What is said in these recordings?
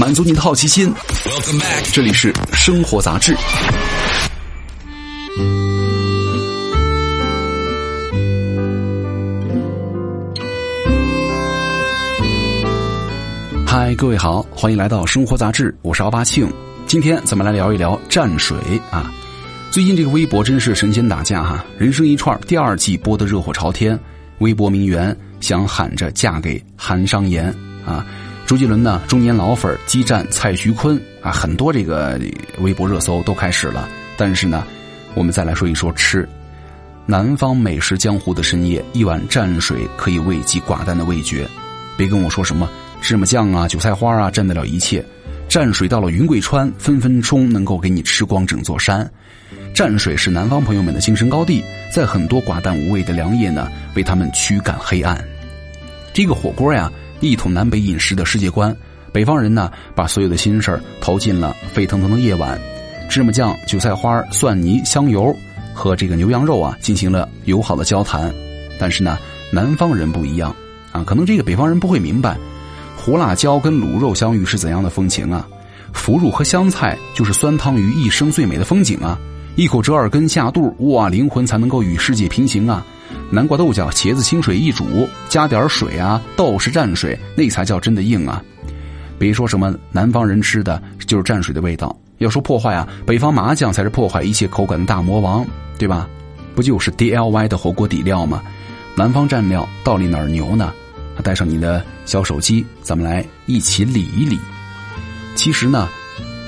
满足你的好奇心。这里是生活杂志。嗨，各位好，欢迎来到生活杂志，我是奥巴庆。今天咱们来聊一聊蘸水啊。最近这个微博真是神仙打架哈，人生一串第二季播的热火朝天，微博名媛想喊着嫁给韩商言啊。周杰伦呢，中年老粉激战蔡徐坤啊，很多这个微博热搜都开始了。但是呢，我们再来说一说吃。南方美食江湖的深夜，一碗蘸水可以慰藉寡淡的味觉。别跟我说什么芝麻酱啊、韭菜花啊，蘸得了一切。蘸水到了云贵川，分分钟能够给你吃光整座山。蘸水是南方朋友们的精神高地，在很多寡淡无味的良夜呢，为他们驱赶黑暗。这个火锅呀。一统南北饮食的世界观，北方人呢把所有的心事儿投进了沸腾腾的夜晚，芝麻酱、韭菜花、蒜泥、香油和这个牛羊肉啊进行了友好的交谈。但是呢，南方人不一样啊，可能这个北方人不会明白，胡辣椒跟卤肉相遇是怎样的风情啊，腐乳和香菜就是酸汤鱼一生最美的风景啊，一口折耳根下肚，哇，灵魂才能够与世界平行啊。南瓜、豆角、茄子清水一煮，加点水啊，豆是蘸水，那才叫真的硬啊！别说什么南方人吃的就是蘸水的味道，要说破坏啊，北方麻酱才是破坏一切口感的大魔王，对吧？不就是 D L Y 的火锅底料吗？南方蘸料到底哪儿牛呢？带上你的小手机，咱们来一起理一理。其实呢，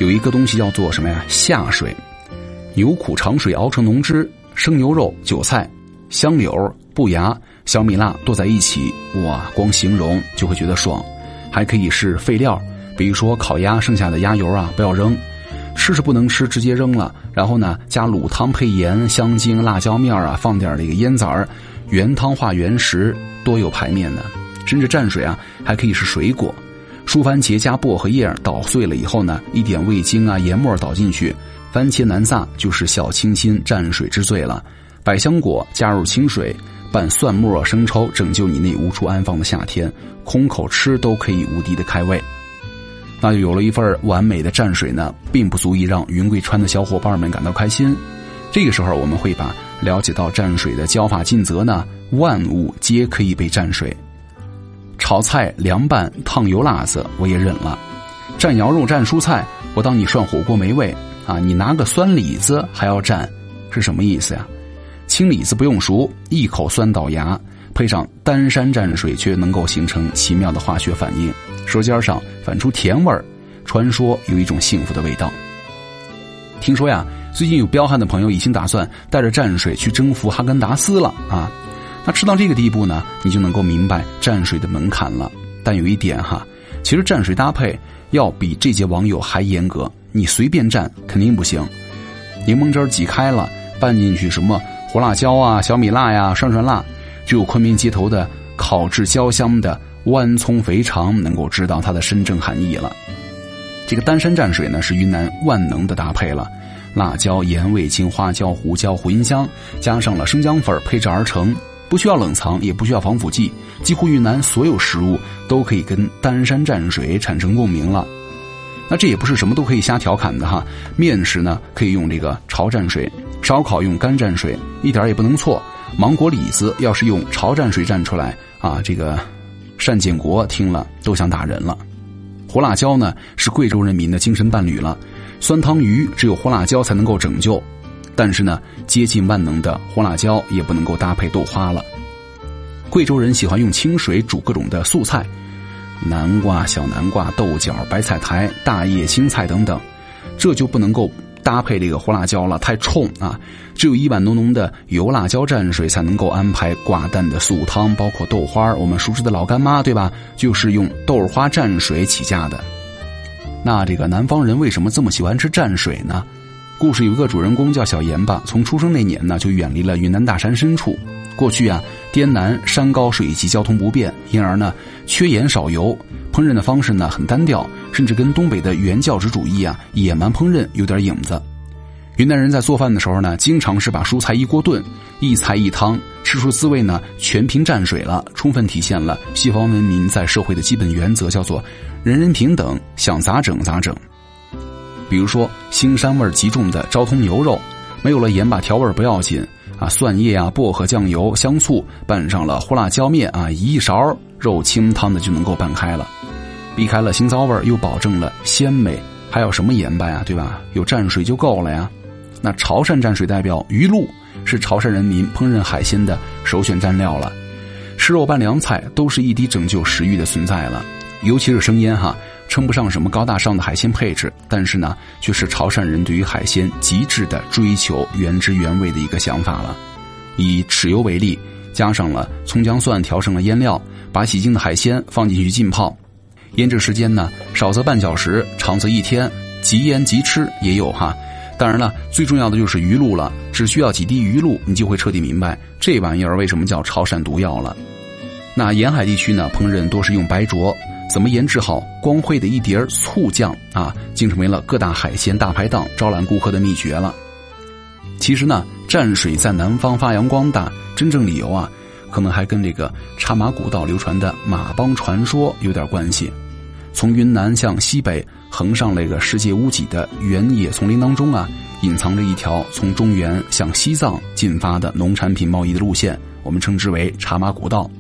有一个东西叫做什么呀？下水，牛苦肠水熬成浓汁，生牛肉、韭菜。香柳、布芽、小米辣剁在一起，哇，光形容就会觉得爽。还可以是废料，比如说烤鸭剩下的鸭油啊，不要扔。吃是不能吃，直接扔了。然后呢，加卤汤配盐、香精、辣椒面啊，放点这个烟枣儿，原汤化原食，多有排面呢。甚至蘸水啊，还可以是水果，熟番茄加薄荷叶捣碎了以后呢，一点味精啊、盐末倒进去，番茄南撒就是小清新蘸水之最了。百香果加入清水，拌蒜末、生抽，拯救你那无处安放的夏天。空口吃都可以无敌的开胃，那就有了一份完美的蘸水呢，并不足以让云贵川的小伙伴们感到开心。这个时候，我们会把了解到蘸水的教法尽责呢，万物皆可以被蘸水。炒菜、凉拌、烫油辣子我也忍了，蘸羊肉、蘸蔬菜，我当你涮火锅没味啊！你拿个酸李子还要蘸，是什么意思呀？青李子不用熟，一口酸倒牙，配上丹山蘸水，却能够形成奇妙的化学反应，舌尖上反出甜味儿，传说有一种幸福的味道。听说呀，最近有彪悍的朋友已经打算带着蘸水去征服哈根达斯了啊！那吃到这个地步呢，你就能够明白蘸水的门槛了。但有一点哈，其实蘸水搭配要比这些网友还严格，你随便蘸肯定不行。柠檬汁挤开了，拌进去什么？胡辣椒啊，小米辣呀，涮涮辣，只有昆明街头的烤制焦香的豌葱肥肠能够知道它的深正含义了。这个丹山蘸水呢，是云南万能的搭配了，辣椒、盐、味精、花椒、胡椒、茴香，加上了生姜粉配制而成，不需要冷藏，也不需要防腐剂，几乎云南所有食物都可以跟丹山蘸水产生共鸣了。那这也不是什么都可以瞎调侃的哈，面食呢可以用这个潮蘸水。烧烤用干蘸水，一点也不能错。芒果、李子要是用潮蘸水蘸出来啊，这个单建国听了都想打人了。胡辣椒呢是贵州人民的精神伴侣了，酸汤鱼只有胡辣椒才能够拯救。但是呢，接近万能的胡辣椒也不能够搭配豆花了。贵州人喜欢用清水煮各种的素菜，南瓜、小南瓜、豆角、白菜苔、大叶青菜等等，这就不能够。搭配这个胡辣椒了，太冲啊！只有一碗浓浓的油辣椒蘸水，才能够安排寡淡的素汤，包括豆花。我们熟知的老干妈，对吧？就是用豆花蘸水起家的。那这个南方人为什么这么喜欢吃蘸水呢？故事有一个主人公叫小严吧，从出生那年呢，就远离了云南大山深处。过去啊，滇南山高水急，交通不便，因而呢，缺盐少油，烹饪的方式呢很单调，甚至跟东北的原教旨主义啊野蛮烹饪有点影子。云南人在做饭的时候呢，经常是把蔬菜一锅炖，一菜一汤，吃出滋味呢，全凭蘸水了，充分体现了西方文明在社会的基本原则，叫做人人平等，想咋整咋整。比如说腥膻味极重的昭通牛肉，没有了盐巴调味不要紧啊，蒜叶啊、薄荷、酱油、香醋拌上了胡辣椒面啊，一勺肉清汤的就能够拌开了，避开了腥臊味又保证了鲜美，还有什么盐巴呀，对吧？有蘸水就够了呀。那潮汕蘸水代表鱼露，是潮汕人民烹饪海鲜的首选蘸料了。吃肉拌凉菜都是一滴拯救食欲的存在了。尤其是生腌哈，称不上什么高大上的海鲜配置，但是呢，却是潮汕人对于海鲜极致的追求原汁原味的一个想法了。以豉油为例，加上了葱姜蒜调成了腌料，把洗净的海鲜放进去浸泡，腌制时间呢少则半小时，长则一天，即腌即吃也有哈。当然了，最重要的就是鱼露了，只需要几滴鱼露，你就会彻底明白这玩意儿为什么叫潮汕毒药了。那沿海地区呢，烹饪多是用白灼，怎么研制好光辉的一碟醋酱啊，竟成为了各大海鲜大排档招揽顾客的秘诀了。其实呢，蘸水在南方发扬光大，真正理由啊，可能还跟这个茶马古道流传的马帮传说有点关系。从云南向西北横上那个世界屋脊的原野丛林当中啊，隐藏着一条从中原向西藏进发的农产品贸易的路线，我们称之为茶马古道。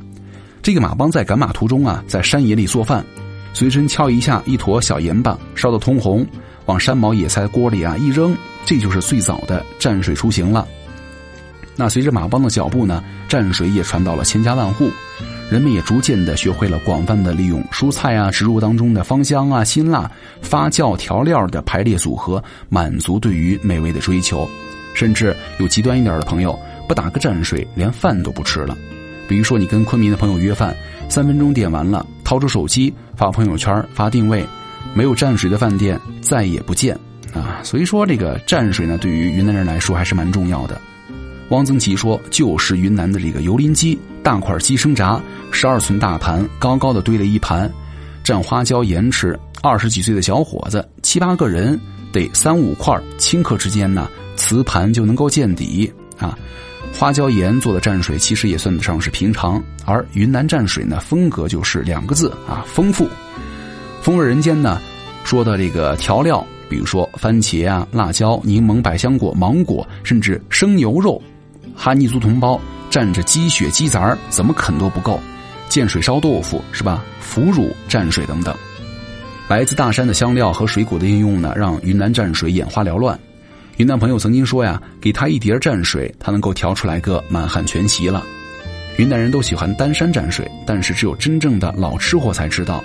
这个马帮在赶马途中啊，在山野里做饭，随身敲一下一坨小盐巴，烧得通红，往山毛野菜锅里啊一扔，这就是最早的蘸水出行了。那随着马帮的脚步呢，蘸水也传到了千家万户。人们也逐渐的学会了广泛的利用蔬菜啊、植物当中的芳香啊、辛辣、发酵调料的排列组合，满足对于美味的追求。甚至有极端一点的朋友，不打个蘸水，连饭都不吃了。比如说，你跟昆明的朋友约饭，三分钟点完了，掏出手机发朋友圈、发定位，没有蘸水的饭店再也不见啊！所以说，这个蘸水呢，对于云南人来说还是蛮重要的。汪曾祺说：“就是云南的这个油淋鸡，大块鸡生炸，十二寸大盘，高高的堆了一盘，蘸花椒盐吃。二十几岁的小伙子，七八个人得三五块，顷刻之间呢，瓷盘就能够见底啊！花椒盐做的蘸水，其实也算得上是平常。而云南蘸水呢，风格就是两个字啊，丰富。风味人间呢，说的这个调料，比如说番茄啊、辣椒、柠檬、百香果、芒果，甚至生牛肉。”哈尼族同胞蘸着鸡血鸡杂儿，怎么啃都不够。见水烧豆腐是吧？腐乳蘸水等等，来自大山的香料和水果的应用呢，让云南蘸水眼花缭乱。云南朋友曾经说呀，给他一碟蘸水，他能够调出来个满汉全席了。云南人都喜欢丹山蘸水，但是只有真正的老吃货才知道，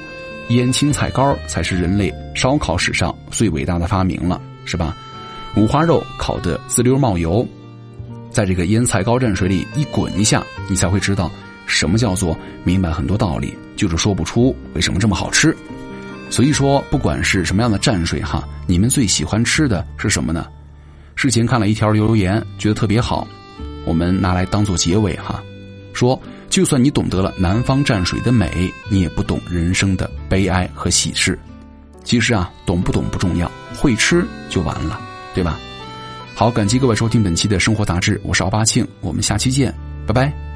腌青菜膏才是人类烧烤史上最伟大的发明了，是吧？五花肉烤得滋溜冒油。在这个腌菜膏蘸水里一滚一下，你才会知道什么叫做明白很多道理，就是说不出为什么这么好吃。所以说，不管是什么样的蘸水哈，你们最喜欢吃的是什么呢？事前看了一条留言，觉得特别好，我们拿来当做结尾哈。说，就算你懂得了南方蘸水的美，你也不懂人生的悲哀和喜事。其实啊，懂不懂不重要，会吃就完了，对吧？好，感激各位收听本期的生活杂志，我是奥巴庆，我们下期见，拜拜。